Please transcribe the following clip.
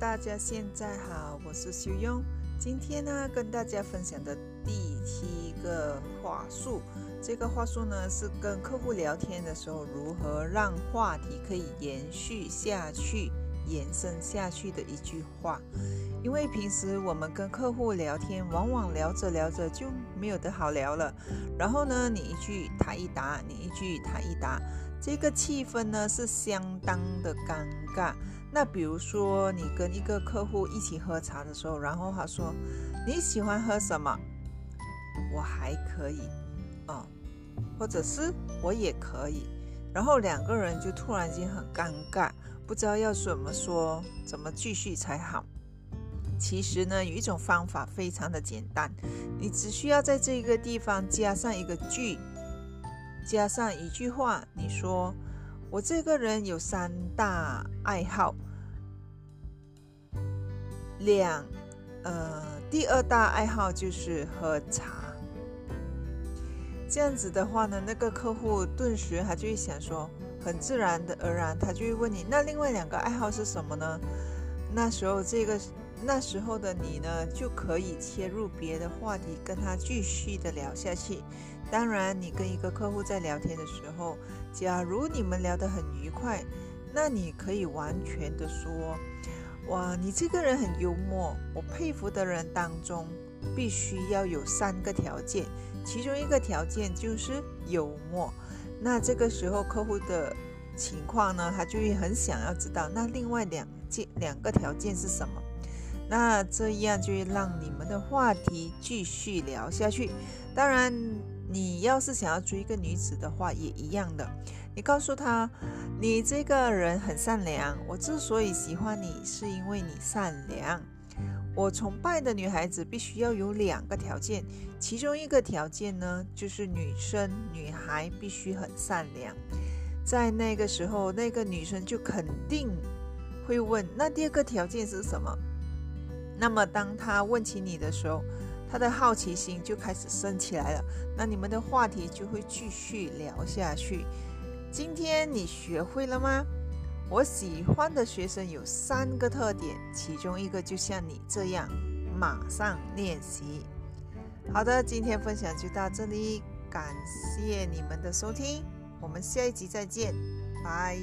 大家现在好，我是修庸。今天呢，跟大家分享的第七个话术，这个话术呢是跟客户聊天的时候，如何让话题可以延续下去、延伸下去的一句话。因为平时我们跟客户聊天，往往聊着聊着就没有得好聊了。然后呢，你一句他一答，你一句他一答，这个气氛呢是相当的尴尬。那比如说，你跟一个客户一起喝茶的时候，然后他说你喜欢喝什么？我还可以，哦，或者是我也可以。然后两个人就突然间很尴尬，不知道要怎么说，怎么继续才好。其实呢，有一种方法非常的简单，你只需要在这个地方加上一个句，加上一句话，你说。我这个人有三大爱好，两，呃，第二大爱好就是喝茶。这样子的话呢，那个客户顿时他就会想说，很自然的而然，他就会问你，那另外两个爱好是什么呢？那时候这个那时候的你呢，就可以切入别的话题，跟他继续的聊下去。当然，你跟一个客户在聊天的时候，假如你们聊得很愉快，那你可以完全的说：“哇，你这个人很幽默。”我佩服的人当中，必须要有三个条件，其中一个条件就是幽默。那这个时候客户的情况呢，他就会很想要知道，那另外两件两个条件是什么？那这样就会让你们的话题继续聊下去。当然。你要是想要追一个女子的话，也一样的。你告诉她，你这个人很善良。我之所以喜欢你，是因为你善良。我崇拜的女孩子必须要有两个条件，其中一个条件呢，就是女生、女孩必须很善良。在那个时候，那个女生就肯定会问：那第二个条件是什么？那么当她问起你的时候，他的好奇心就开始升起来了，那你们的话题就会继续聊下去。今天你学会了吗？我喜欢的学生有三个特点，其中一个就像你这样，马上练习。好的，今天分享就到这里，感谢你们的收听，我们下一集再见，拜。